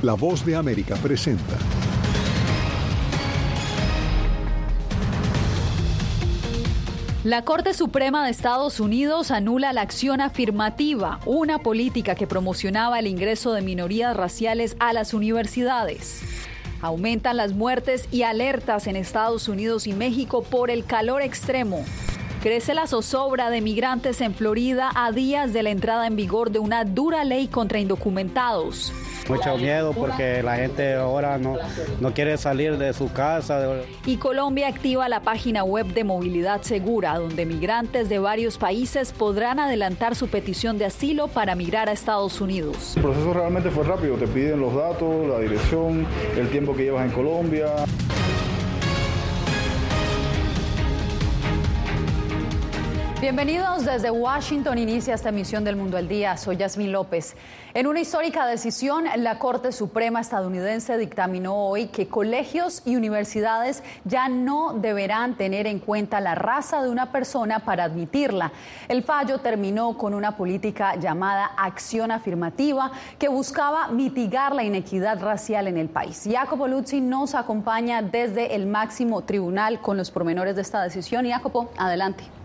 La voz de América presenta. La Corte Suprema de Estados Unidos anula la acción afirmativa, una política que promocionaba el ingreso de minorías raciales a las universidades. Aumentan las muertes y alertas en Estados Unidos y México por el calor extremo. Crece la zozobra de migrantes en Florida a días de la entrada en vigor de una dura ley contra indocumentados. Mucho miedo porque la gente ahora no, no quiere salir de su casa. Y Colombia activa la página web de Movilidad Segura, donde migrantes de varios países podrán adelantar su petición de asilo para migrar a Estados Unidos. El proceso realmente fue rápido, te piden los datos, la dirección, el tiempo que llevas en Colombia. Bienvenidos desde Washington. Inicia esta emisión del Mundo al Día. Soy Yasmín López. En una histórica decisión, la Corte Suprema estadounidense dictaminó hoy que colegios y universidades ya no deberán tener en cuenta la raza de una persona para admitirla. El fallo terminó con una política llamada acción afirmativa que buscaba mitigar la inequidad racial en el país. Jacopo Luzzi nos acompaña desde el máximo tribunal con los pormenores de esta decisión. Jacopo, adelante.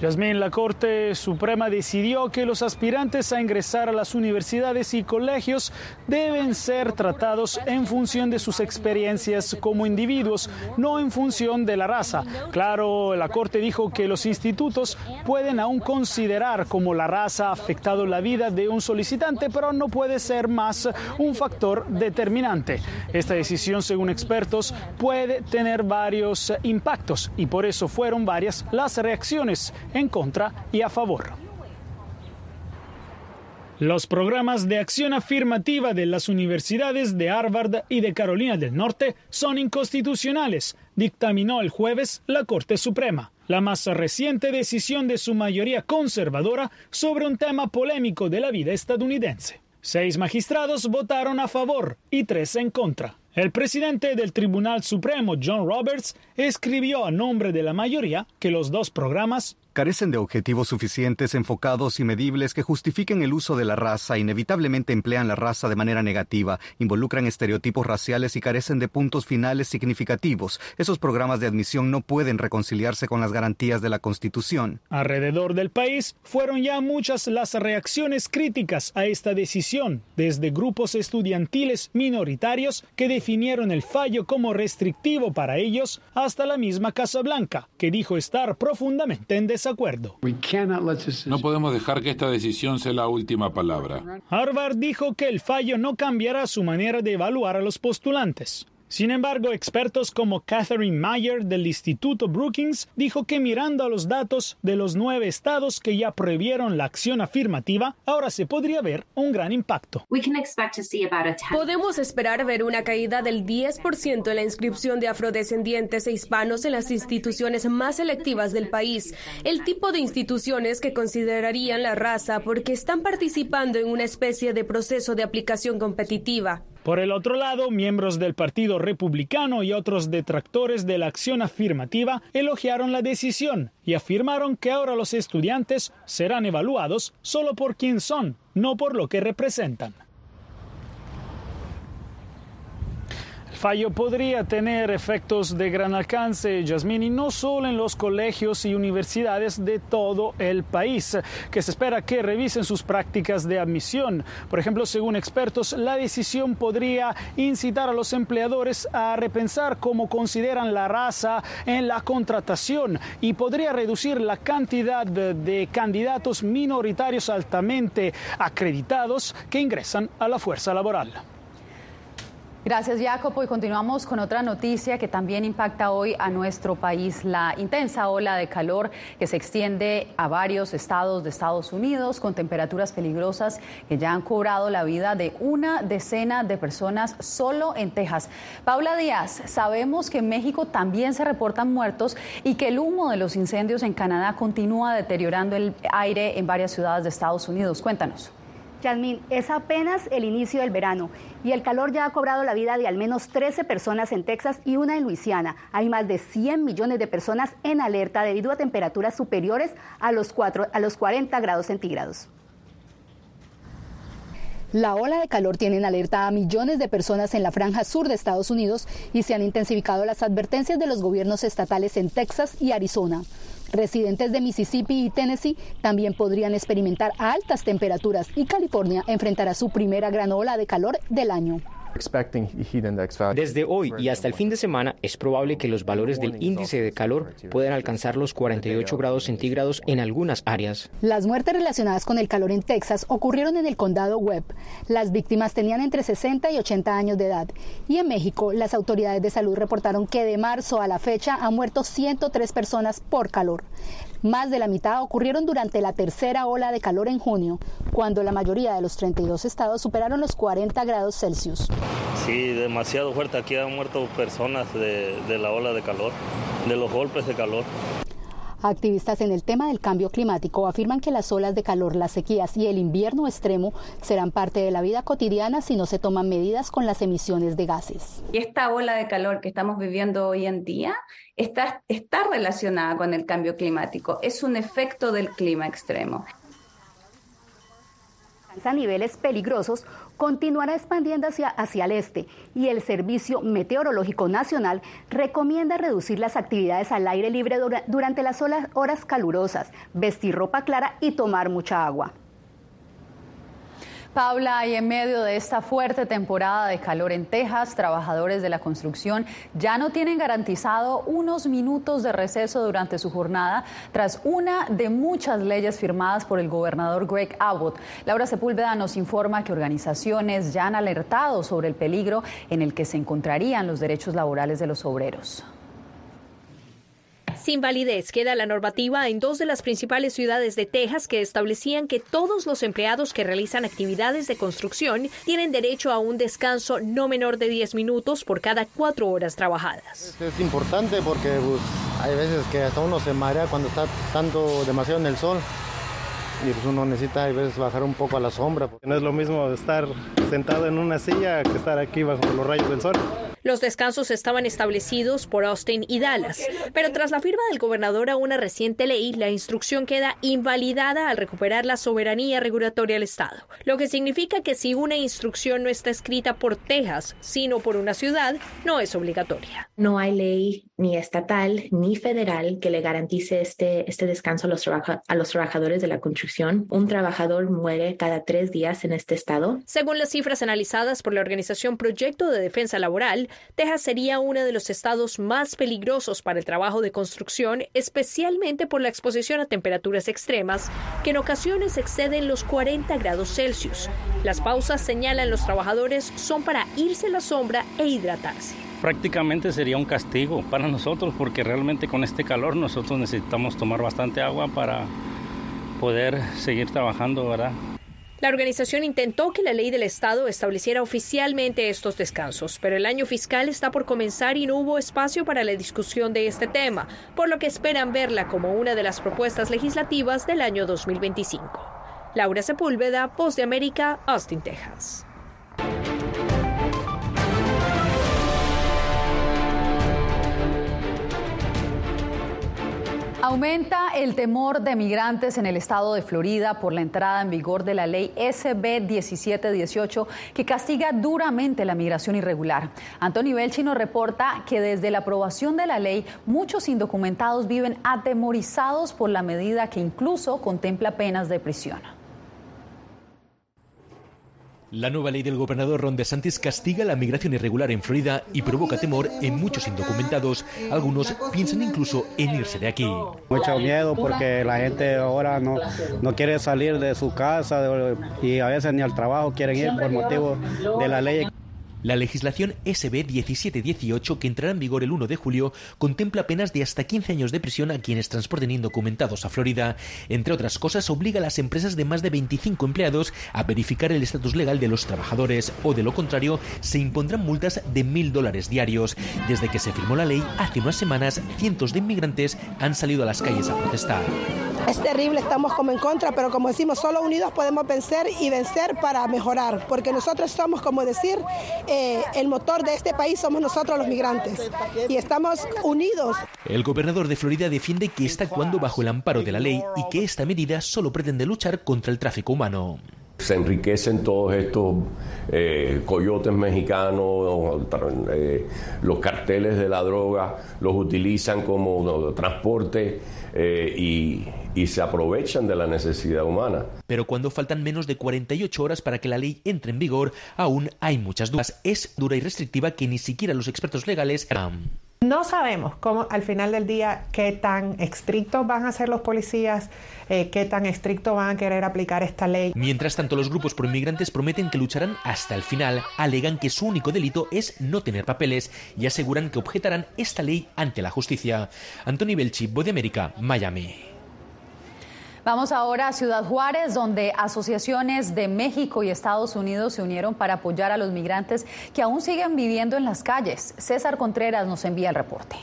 Yasmín, la Corte Suprema decidió que los aspirantes a ingresar a las universidades y colegios deben ser tratados en función de sus experiencias como individuos, no en función de la raza. Claro, la Corte dijo que los institutos pueden aún considerar como la raza ha afectado la vida de un solicitante, pero no puede ser más un factor determinante. Esta decisión, según expertos, puede tener varios impactos y por eso fueron varias las reacciones en contra y a favor. Los programas de acción afirmativa de las universidades de Harvard y de Carolina del Norte son inconstitucionales, dictaminó el jueves la Corte Suprema, la más reciente decisión de su mayoría conservadora sobre un tema polémico de la vida estadounidense. Seis magistrados votaron a favor y tres en contra. El presidente del Tribunal Supremo, John Roberts, escribió a nombre de la mayoría que los dos programas carecen de objetivos suficientes, enfocados y medibles que justifiquen el uso de la raza, inevitablemente emplean la raza de manera negativa, involucran estereotipos raciales y carecen de puntos finales significativos. Esos programas de admisión no pueden reconciliarse con las garantías de la Constitución. Alrededor del país fueron ya muchas las reacciones críticas a esta decisión, desde grupos estudiantiles minoritarios que definieron el fallo como restrictivo para ellos, hasta la misma Casa Blanca, que dijo estar profundamente en. No podemos dejar que esta decisión sea la última palabra. Harvard dijo que el fallo no cambiará su manera de evaluar a los postulantes. Sin embargo, expertos como Catherine Mayer del Instituto Brookings dijo que mirando a los datos de los nueve estados que ya prohibieron la acción afirmativa, ahora se podría ver un gran impacto. Podemos esperar ver una caída del 10% en la inscripción de afrodescendientes e hispanos en las instituciones más selectivas del país, el tipo de instituciones que considerarían la raza porque están participando en una especie de proceso de aplicación competitiva. Por el otro lado, miembros del Partido Republicano y otros detractores de la acción afirmativa elogiaron la decisión y afirmaron que ahora los estudiantes serán evaluados solo por quién son, no por lo que representan. Fallo podría tener efectos de gran alcance, Yasmín, y no solo en los colegios y universidades de todo el país, que se espera que revisen sus prácticas de admisión. Por ejemplo, según expertos, la decisión podría incitar a los empleadores a repensar cómo consideran la raza en la contratación y podría reducir la cantidad de candidatos minoritarios altamente acreditados que ingresan a la fuerza laboral. Gracias, Jacopo. Y continuamos con otra noticia que también impacta hoy a nuestro país, la intensa ola de calor que se extiende a varios estados de Estados Unidos con temperaturas peligrosas que ya han cobrado la vida de una decena de personas solo en Texas. Paula Díaz, sabemos que en México también se reportan muertos y que el humo de los incendios en Canadá continúa deteriorando el aire en varias ciudades de Estados Unidos. Cuéntanos. Yasmín, es apenas el inicio del verano y el calor ya ha cobrado la vida de al menos 13 personas en Texas y una en Luisiana. Hay más de 100 millones de personas en alerta debido a temperaturas superiores a los, 4, a los 40 grados centígrados. La ola de calor tiene en alerta a millones de personas en la franja sur de Estados Unidos y se han intensificado las advertencias de los gobiernos estatales en Texas y Arizona. Residentes de Mississippi y Tennessee también podrían experimentar altas temperaturas y California enfrentará su primera gran ola de calor del año. Desde hoy y hasta el fin de semana es probable que los valores del índice de calor puedan alcanzar los 48 grados centígrados en algunas áreas. Las muertes relacionadas con el calor en Texas ocurrieron en el condado Webb. Las víctimas tenían entre 60 y 80 años de edad. Y en México, las autoridades de salud reportaron que de marzo a la fecha han muerto 103 personas por calor. Más de la mitad ocurrieron durante la tercera ola de calor en junio, cuando la mayoría de los 32 estados superaron los 40 grados Celsius. Sí, demasiado fuerte. Aquí han muerto personas de, la ola de calor, de los golpes de calor. Activistas en el tema del cambio climático afirman que las olas de calor, las sequías y el invierno extremo serán parte de la vida cotidiana si no se toman medidas con las emisiones de gases. Esta ola de calor que estamos viviendo hoy en día está, está relacionada con el cambio climático, es un efecto del clima extremo a niveles peligrosos, continuará expandiendo hacia, hacia el este y el Servicio Meteorológico Nacional recomienda reducir las actividades al aire libre durante las horas calurosas, vestir ropa clara y tomar mucha agua. Paula, y en medio de esta fuerte temporada de calor en Texas, trabajadores de la construcción ya no tienen garantizado unos minutos de receso durante su jornada tras una de muchas leyes firmadas por el gobernador Greg Abbott. Laura Sepúlveda nos informa que organizaciones ya han alertado sobre el peligro en el que se encontrarían los derechos laborales de los obreros. Sin validez queda la normativa en dos de las principales ciudades de Texas que establecían que todos los empleados que realizan actividades de construcción tienen derecho a un descanso no menor de 10 minutos por cada cuatro horas trabajadas. Es importante porque pues, hay veces que hasta uno se marea cuando está tanto demasiado en el sol y pues uno necesita a veces bajar un poco a la sombra. No es lo mismo estar sentado en una silla que estar aquí bajo los rayos del sol. Los descansos estaban establecidos por Austin y Dallas, pero tras la firma del gobernador a una reciente ley, la instrucción queda invalidada al recuperar la soberanía regulatoria del Estado, lo que significa que si una instrucción no está escrita por Texas, sino por una ciudad, no es obligatoria. No hay ley ni estatal ni federal que le garantice este, este descanso a los, a los trabajadores de la construcción. Un trabajador muere cada tres días en este estado. Según las cifras analizadas por la organización Proyecto de Defensa Laboral, Texas sería uno de los estados más peligrosos para el trabajo de construcción, especialmente por la exposición a temperaturas extremas, que en ocasiones exceden los 40 grados Celsius. Las pausas, señalan los trabajadores, son para irse a la sombra e hidratarse prácticamente sería un castigo para nosotros porque realmente con este calor nosotros necesitamos tomar bastante agua para poder seguir trabajando, ¿verdad? La organización intentó que la ley del Estado estableciera oficialmente estos descansos, pero el año fiscal está por comenzar y no hubo espacio para la discusión de este tema, por lo que esperan verla como una de las propuestas legislativas del año 2025. Laura Sepúlveda, Voz de América, Austin, Texas. Aumenta el temor de migrantes en el estado de Florida por la entrada en vigor de la ley SB 1718 que castiga duramente la migración irregular. Antonio Belchi nos reporta que desde la aprobación de la ley muchos indocumentados viven atemorizados por la medida que incluso contempla penas de prisión. La nueva ley del gobernador Ron DeSantis castiga la migración irregular en Florida y provoca temor en muchos indocumentados. Algunos piensan incluso en irse de aquí. Mucho miedo porque la gente ahora no, no quiere salir de su casa y a veces ni al trabajo quieren ir por motivo de la ley. La legislación SB 1718, que entrará en vigor el 1 de julio, contempla penas de hasta 15 años de prisión a quienes transporten indocumentados a Florida. Entre otras cosas, obliga a las empresas de más de 25 empleados a verificar el estatus legal de los trabajadores, o de lo contrario, se impondrán multas de mil dólares diarios. Desde que se firmó la ley, hace unas semanas, cientos de inmigrantes han salido a las calles a protestar. Es terrible, estamos como en contra, pero como decimos, solo unidos podemos vencer y vencer para mejorar, porque nosotros somos, como decir, eh, el motor de este país somos nosotros los migrantes y estamos unidos. El gobernador de Florida defiende que está actuando bajo el amparo de la ley y que esta medida solo pretende luchar contra el tráfico humano se enriquecen todos estos eh, coyotes mexicanos, eh, los carteles de la droga, los utilizan como transporte eh, y, y se aprovechan de la necesidad humana. Pero cuando faltan menos de 48 horas para que la ley entre en vigor, aún hay muchas dudas. Es dura y restrictiva que ni siquiera los expertos legales... No sabemos cómo al final del día qué tan estrictos van a ser los policías, eh, qué tan estrictos van a querer aplicar esta ley. Mientras tanto, los grupos proinmigrantes prometen que lucharán hasta el final, alegan que su único delito es no tener papeles y aseguran que objetarán esta ley ante la justicia. Anthony Belchi, Voz de América, Miami. Vamos ahora a Ciudad Juárez, donde asociaciones de México y Estados Unidos se unieron para apoyar a los migrantes que aún siguen viviendo en las calles. César Contreras nos envía el reporte.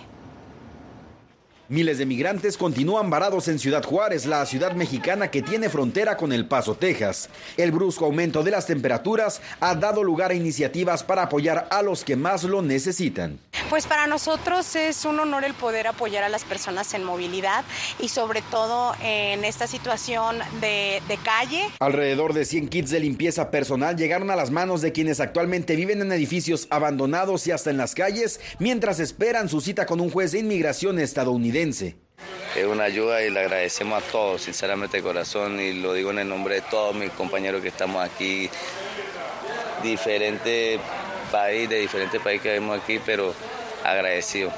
Miles de migrantes continúan varados en Ciudad Juárez, la ciudad mexicana que tiene frontera con El Paso, Texas. El brusco aumento de las temperaturas ha dado lugar a iniciativas para apoyar a los que más lo necesitan. Pues para nosotros es un honor el poder apoyar a las personas en movilidad y sobre todo en esta situación de, de calle. Alrededor de 100 kits de limpieza personal llegaron a las manos de quienes actualmente viven en edificios abandonados y hasta en las calles mientras esperan su cita con un juez de inmigración estadounidense. Es una ayuda y le agradecemos a todos, sinceramente de corazón, y lo digo en el nombre de todos mis compañeros que estamos aquí, diferentes países, de diferentes países que vemos aquí, pero agradecido.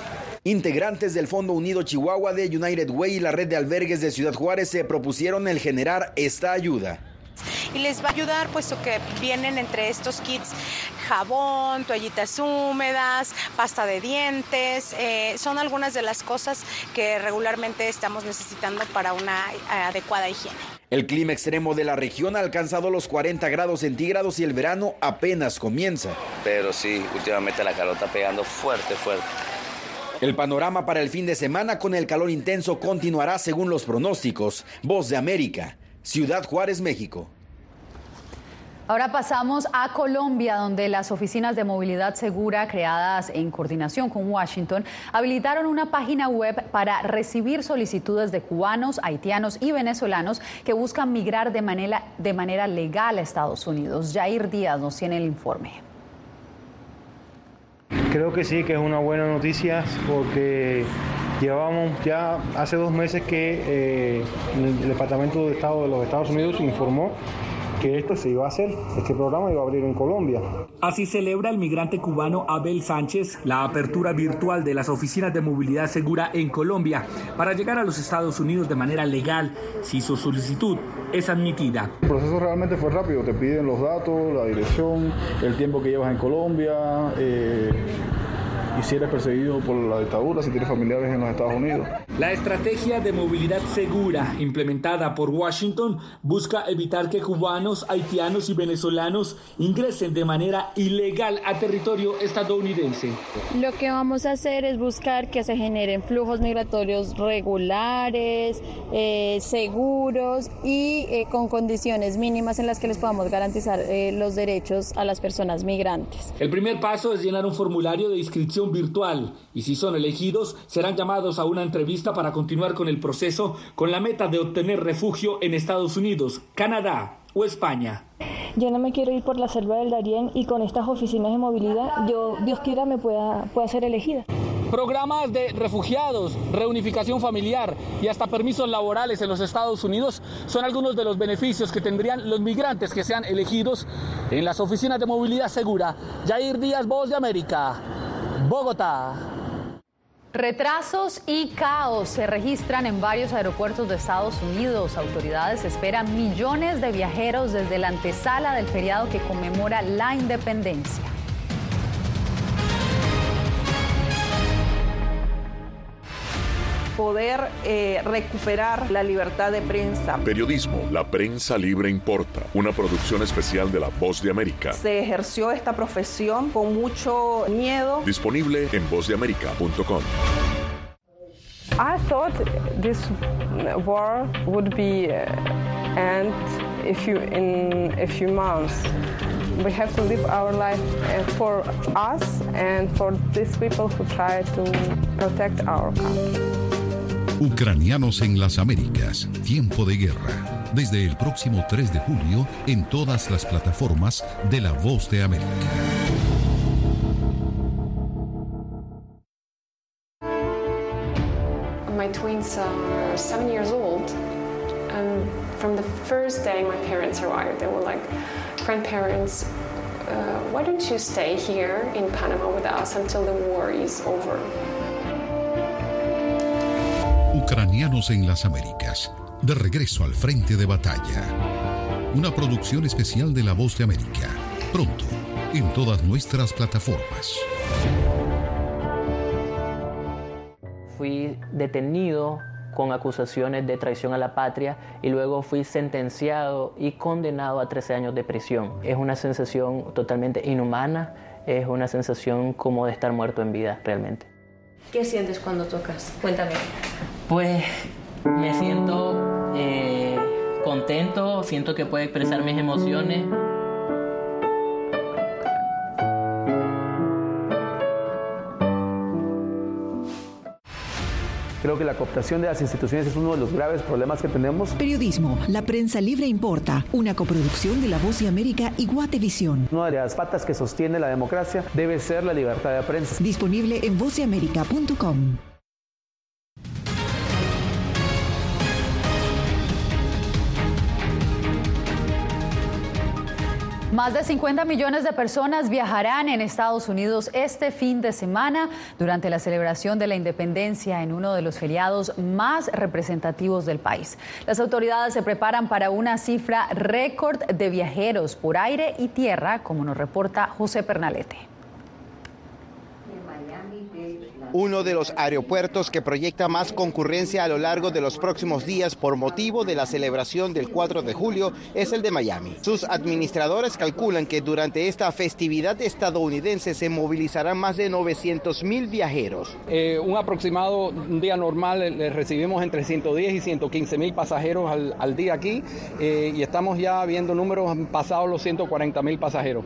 Integrantes del Fondo Unido Chihuahua de United Way y la red de albergues de Ciudad Juárez se propusieron el generar esta ayuda y les va a ayudar puesto que vienen entre estos kits jabón, toallitas húmedas, pasta de dientes, eh, son algunas de las cosas que regularmente estamos necesitando para una adecuada higiene. El clima extremo de la región ha alcanzado los 40 grados centígrados y el verano apenas comienza. Pero sí, últimamente la calor está pegando fuerte, fuerte. El panorama para el fin de semana con el calor intenso continuará según los pronósticos. Voz de América, Ciudad Juárez, México. Ahora pasamos a Colombia, donde las oficinas de movilidad segura creadas en coordinación con Washington habilitaron una página web para recibir solicitudes de cubanos, haitianos y venezolanos que buscan migrar de manera, legal a Estados Unidos. Jair Díaz nos tiene el informe. Creo que sí, que es una buena noticia porque llevamos ya hace dos meses que eh, el Departamento de Estado de los Estados Unidos informó que esto se iba a hacer, este programa iba a abrir en Colombia. Así celebra el migrante cubano Abel Sánchez la apertura virtual de las oficinas de movilidad segura en Colombia para llegar a los Estados Unidos de manera legal si su solicitud es admitida. El proceso realmente fue rápido, te piden los datos, la dirección, el tiempo que llevas en Colombia. Eh, y si eres perseguido por la dictadura, si tienes familiares en los Estados Unidos. La estrategia de movilidad segura implementada por Washington busca evitar que cubanos, haitianos y venezolanos ingresen de manera ilegal a territorio estadounidense. Lo que vamos a hacer es buscar que se generen flujos migratorios regulares, eh, seguros y eh, con condiciones mínimas en las que les podamos garantizar eh, los derechos a las personas migrantes. El primer paso es llenar un formulario de inscripción virtual y si son elegidos serán llamados a una entrevista para continuar con el proceso con la meta de obtener refugio en Estados Unidos, Canadá o España. Yo no me quiero ir por la selva del Darién y con estas oficinas de movilidad, yo, Dios quiera, me pueda, pueda ser elegida. Programas de refugiados, reunificación familiar y hasta permisos laborales en los Estados Unidos son algunos de los beneficios que tendrían los migrantes que sean elegidos en las oficinas de movilidad segura. Jair Díaz, Voz de América. Bogotá. Retrasos y caos se registran en varios aeropuertos de Estados Unidos. Autoridades esperan millones de viajeros desde la antesala del feriado que conmemora la independencia. Poder eh, recuperar la libertad de prensa. Periodismo, la prensa libre importa. Una producción especial de La Voz de América. Se ejerció esta profesión con mucho miedo. Disponible en vozdeamerica.com. I thought this war would be uh, end a few in a few months. We have to live our life uh, for us and for these people who try to protect our country. Ucranianos en las Américas, tiempo de guerra. Desde el próximo 3 de julio en todas las plataformas de La Voz de América. My twins are seven years old, and from the first day my parents arrived, they were like, grandparents, uh, why don't you stay here in Panama with us until the war is over? Ucranianos en las Américas, de regreso al frente de batalla. Una producción especial de La Voz de América, pronto, en todas nuestras plataformas. Fui detenido con acusaciones de traición a la patria y luego fui sentenciado y condenado a 13 años de prisión. Es una sensación totalmente inhumana, es una sensación como de estar muerto en vida realmente. ¿Qué sientes cuando tocas? Cuéntame. Pues me siento eh, contento, siento que puedo expresar mis emociones. Creo que la cooptación de las instituciones es uno de los graves problemas que tenemos. Periodismo, la prensa libre importa, una coproducción de La Voz de América y Guatevisión. Una de las patas que sostiene la democracia debe ser la libertad de prensa. Disponible en voceamerica.com. Más de 50 millones de personas viajarán en Estados Unidos este fin de semana durante la celebración de la independencia en uno de los feriados más representativos del país. Las autoridades se preparan para una cifra récord de viajeros por aire y tierra, como nos reporta José Pernalete. Uno de los aeropuertos que proyecta más concurrencia a lo largo de los próximos días por motivo de la celebración del 4 de julio es el de Miami. Sus administradores calculan que durante esta festividad estadounidense se movilizarán más de 900 mil viajeros. Eh, un aproximado, un día normal, eh, le recibimos entre 110 y 115 mil pasajeros al, día aquí eh, y estamos ya viendo números pasados los 140 mil pasajeros.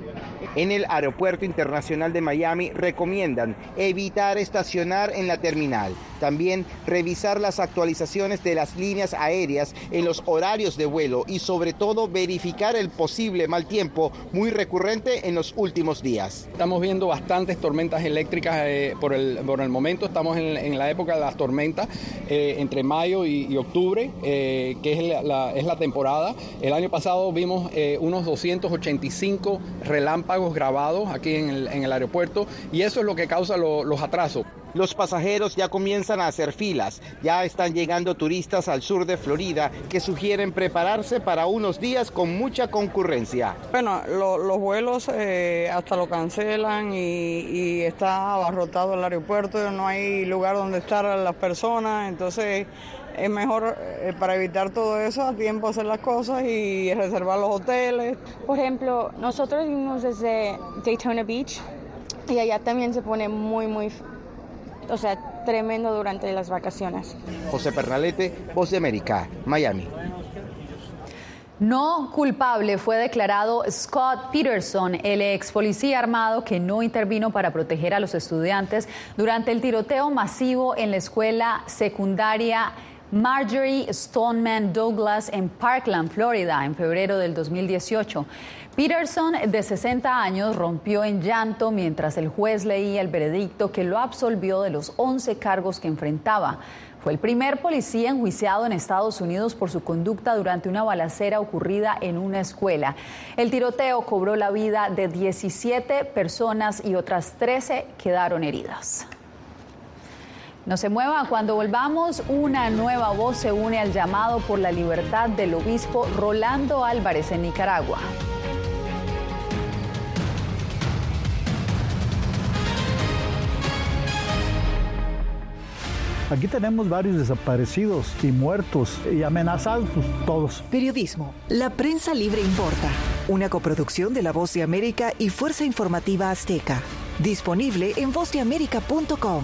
En el Aeropuerto Internacional de Miami recomiendan evitar estacionar en la terminal. También revisar las actualizaciones de las líneas aéreas en los horarios de vuelo y sobre todo verificar el posible mal tiempo muy recurrente en los últimos días. Estamos viendo bastantes tormentas eléctricas eh, por, el, por el momento. Estamos en, la época de las tormentas eh, entre mayo y, octubre, eh, que es la, es la temporada. El año pasado vimos unos 285 relámpagos grabados aquí en el, aeropuerto y eso es lo que causa los atrasos. Los pasajeros ya comienzan a hacer filas, ya están llegando turistas al sur de Florida que sugieren prepararse para unos días con mucha concurrencia. Bueno, los vuelos eh, hasta lo cancelan y, y, está abarrotado el aeropuerto, no hay lugar donde estar las personas, entonces es mejor eh, para evitar todo eso a tiempo hacer las cosas y reservar los hoteles. Por ejemplo, nosotros vivimos desde Daytona Beach y allá también se pone muy, muy, o sea, tremendo durante las vacaciones. José Pernalete, Voz de América, Miami. No culpable fue declarado Scott Peterson, el ex policía armado que no intervino para proteger a los estudiantes durante el tiroteo masivo en la escuela secundaria Marjorie Stoneman Douglas en Parkland, Florida, en febrero del 2018. Peterson, de 60 años, rompió en llanto mientras el juez leía el veredicto que lo absolvió de los 11 cargos que enfrentaba. Fue el primer policía enjuiciado en Estados Unidos por su conducta durante una balacera ocurrida en una escuela. El tiroteo cobró la vida de 17 personas y otras 13 quedaron heridas. No se mueva, cuando volvamos, una nueva voz se une al llamado por la libertad del obispo Rolando Álvarez en Nicaragua. Aquí tenemos varios desaparecidos y muertos y amenazados todos. Periodismo. La prensa libre importa. Una coproducción de La Voz de América y Fuerza Informativa Azteca. Disponible en vozdeamerica.com.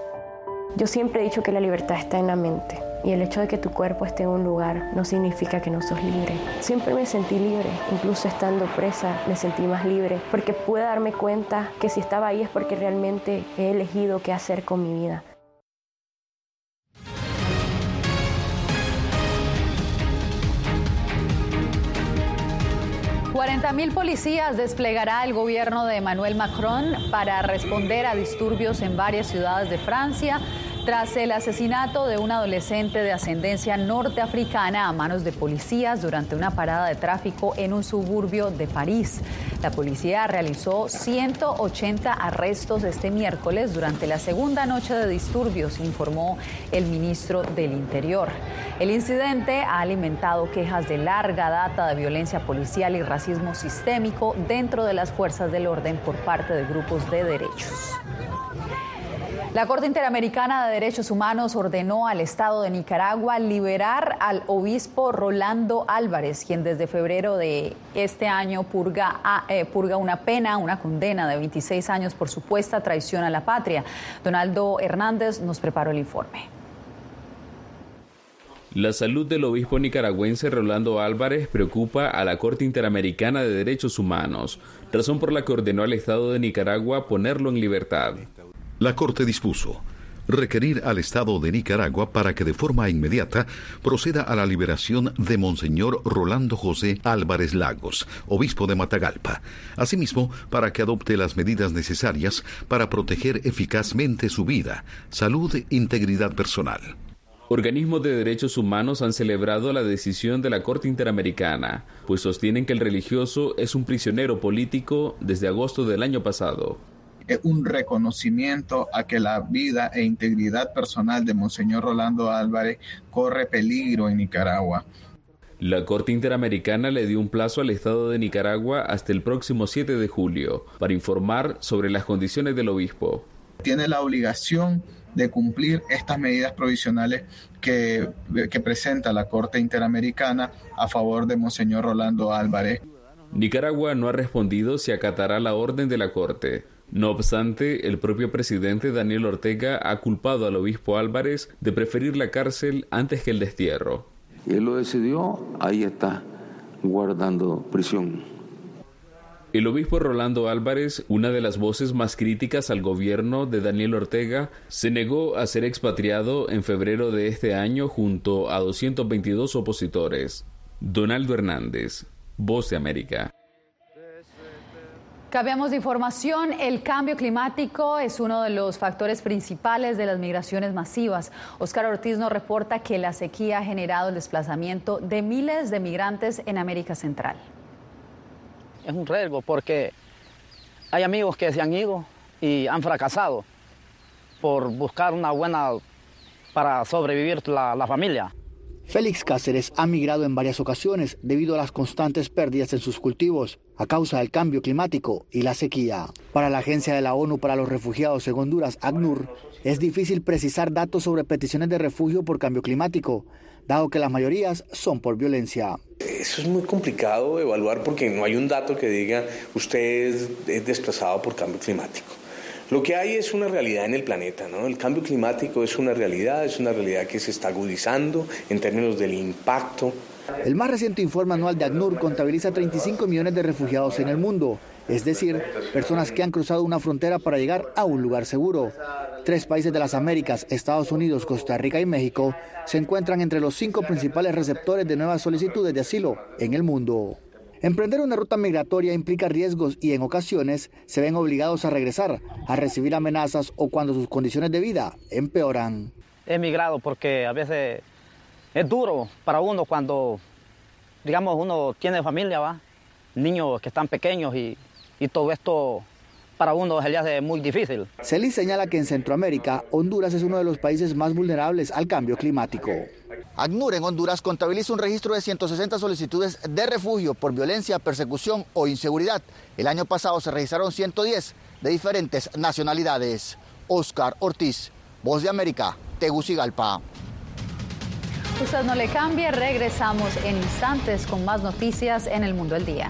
Yo siempre he dicho que la libertad está en la mente y el hecho de que tu cuerpo esté en un lugar no significa que no sos libre. Siempre me sentí libre, incluso estando presa me sentí más libre porque pude darme cuenta que si estaba ahí es porque realmente he elegido qué hacer con mi vida. 40.000 policías desplegará el gobierno de Emmanuel Macron para responder a disturbios en varias ciudades de Francia tras el asesinato de un adolescente de ascendencia norteafricana a manos de policías durante una parada de tráfico en un suburbio de París. La policía realizó 180 arrestos este miércoles durante la segunda noche de disturbios, informó el ministro del Interior. El incidente ha alimentado quejas de larga data de violencia policial y racismo sistémico dentro de las fuerzas del orden por parte de grupos de derechos. La Corte Interamericana de Derechos Humanos ordenó al Estado de Nicaragua liberar al obispo Rolando Álvarez, quien desde febrero de este año purga, eh, una pena, una condena de 26 años por supuesta traición a la patria. Donaldo Hernández nos preparó el informe. La salud del obispo nicaragüense Rolando Álvarez preocupa a la Corte Interamericana de Derechos Humanos, razón por la que ordenó al Estado de Nicaragua ponerlo en libertad la Corte dispuso requerir al Estado de Nicaragua para que de forma inmediata proceda a la liberación de Monseñor Rolando José Álvarez Lagos, obispo de Matagalpa. Asimismo, para que adopte las medidas necesarias para proteger eficazmente su vida, salud e integridad personal. Organismos de derechos humanos han celebrado la decisión de la Corte Interamericana, pues sostienen que el religioso es un prisionero político desde agosto del año pasado un reconocimiento a que la vida e integridad personal de Monseñor Rolando Álvarez corre peligro en Nicaragua. La Corte Interamericana le dio un plazo al Estado de Nicaragua hasta el próximo 7 de julio para informar sobre las condiciones del obispo. Tiene la obligación de cumplir estas medidas provisionales que, que presenta la Corte Interamericana a favor de Monseñor Rolando Álvarez. Nicaragua no ha respondido si acatará la orden de la Corte. No obstante, el propio presidente Daniel Ortega ha culpado al obispo Álvarez de preferir la cárcel antes que el destierro. Él lo decidió, ahí está, guardando prisión. El obispo Rolando Álvarez, una de las voces más críticas al gobierno de Daniel Ortega, se negó a ser expatriado en febrero de este año junto a 222 opositores. Donaldo Hernández, Voz de América. Cambiamos de información. El cambio climático es uno de los factores principales de las migraciones masivas. Oscar Ortiz nos reporta que la sequía ha generado el desplazamiento de miles de migrantes en América Central. Es un riesgo porque hay amigos que se han ido y han fracasado por buscar una buena para sobrevivir la, la familia. Félix Cáceres ha migrado en varias ocasiones debido a las constantes pérdidas en sus cultivos a causa del cambio climático y la sequía. Para la Agencia de la ONU para los Refugiados en Honduras, ACNUR, es difícil precisar datos sobre peticiones de refugio por cambio climático, dado que las mayorías son por violencia. Eso es muy complicado evaluar porque no hay un dato que diga usted es desplazado por cambio climático. Lo que hay es una realidad en el planeta, ¿no? El cambio climático es una realidad, es una realidad que se está agudizando en términos del impacto. El más reciente informe anual de ACNUR contabiliza 35 millones de refugiados en el mundo, es decir, personas que han cruzado una frontera para llegar a un lugar seguro. Tres países de las Américas, Estados Unidos, Costa Rica y México, se encuentran entre los cinco principales receptores de nuevas solicitudes de asilo en el mundo. Emprender una ruta migratoria implica riesgos y en ocasiones se ven obligados a regresar, a recibir amenazas o cuando sus condiciones de vida empeoran. He migrado porque a veces es duro para uno cuando, digamos, uno tiene familia, ¿va? niños que están pequeños y, y todo esto para uno se le hace muy difícil. Celis señala que en Centroamérica, Honduras es uno de los países más vulnerables al cambio climático. ACNUR en Honduras contabiliza un registro de 160 solicitudes de refugio por violencia, persecución o inseguridad. El año pasado se registraron 110 de diferentes nacionalidades. Oscar Ortiz, Voz de América, Tegucigalpa. Usted no le cambie, regresamos en instantes con más noticias en el mundo del día.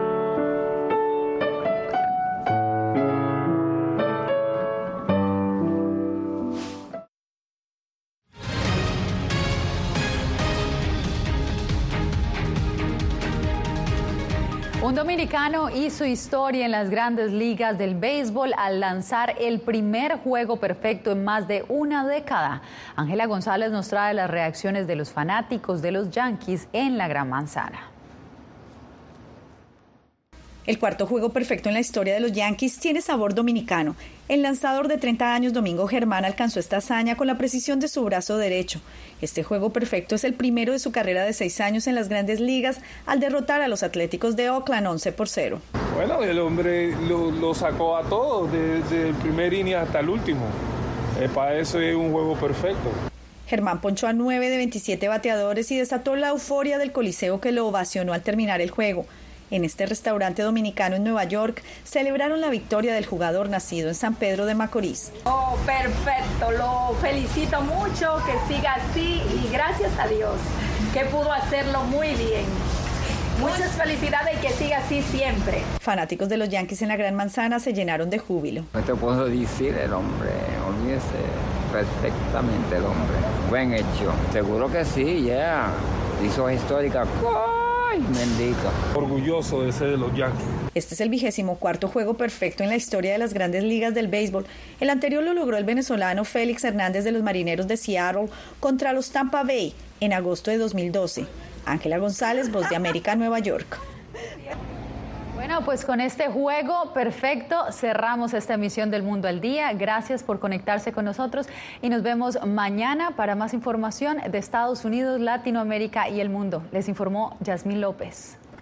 Un dominicano hizo historia en las grandes ligas del béisbol al lanzar el primer juego perfecto en más de una década. Ángela González nos trae las reacciones de los fanáticos de los Yankees en la Gran Manzana. El cuarto juego perfecto en la historia de los Yankees tiene sabor dominicano. El lanzador de 30 años, Domingo Germán, alcanzó esta hazaña con la precisión de su brazo derecho. Este juego perfecto es el primero de su carrera de seis años en las grandes ligas al derrotar a los Atléticos de Oakland 11 por 0. Bueno, el hombre lo, lo sacó a todos, desde el primer inning hasta el último. Eh, para eso es un juego perfecto. Germán ponchó a 9 de 27 bateadores y desató la euforia del Coliseo que lo ovacionó al terminar el juego. En este restaurante dominicano en Nueva York celebraron la victoria del jugador nacido en San Pedro de Macorís. Oh, perfecto, lo felicito mucho, que siga así y gracias a Dios que pudo hacerlo muy bien. Muchas felicidades y que siga así siempre. Fanáticos de los Yankees en la Gran Manzana se llenaron de júbilo. No te puedo decir el hombre, olvídese perfectamente el hombre. Buen hecho. Seguro que sí, ya. Yeah. Hizo histórica Ay, bendito. Orgulloso de ser de los Yankees. Este es el vigésimo cuarto juego perfecto en la historia de las grandes ligas del béisbol. El anterior lo logró el venezolano Félix Hernández de los Marineros de Seattle contra los Tampa Bay en agosto de 2012. Ángela González, Voz de América, Nueva York. Bueno, pues con este juego perfecto cerramos esta emisión del Mundo al Día. Gracias por conectarse con nosotros y nos vemos mañana para más información de Estados Unidos, Latinoamérica y el mundo. Les informó Yasmín López.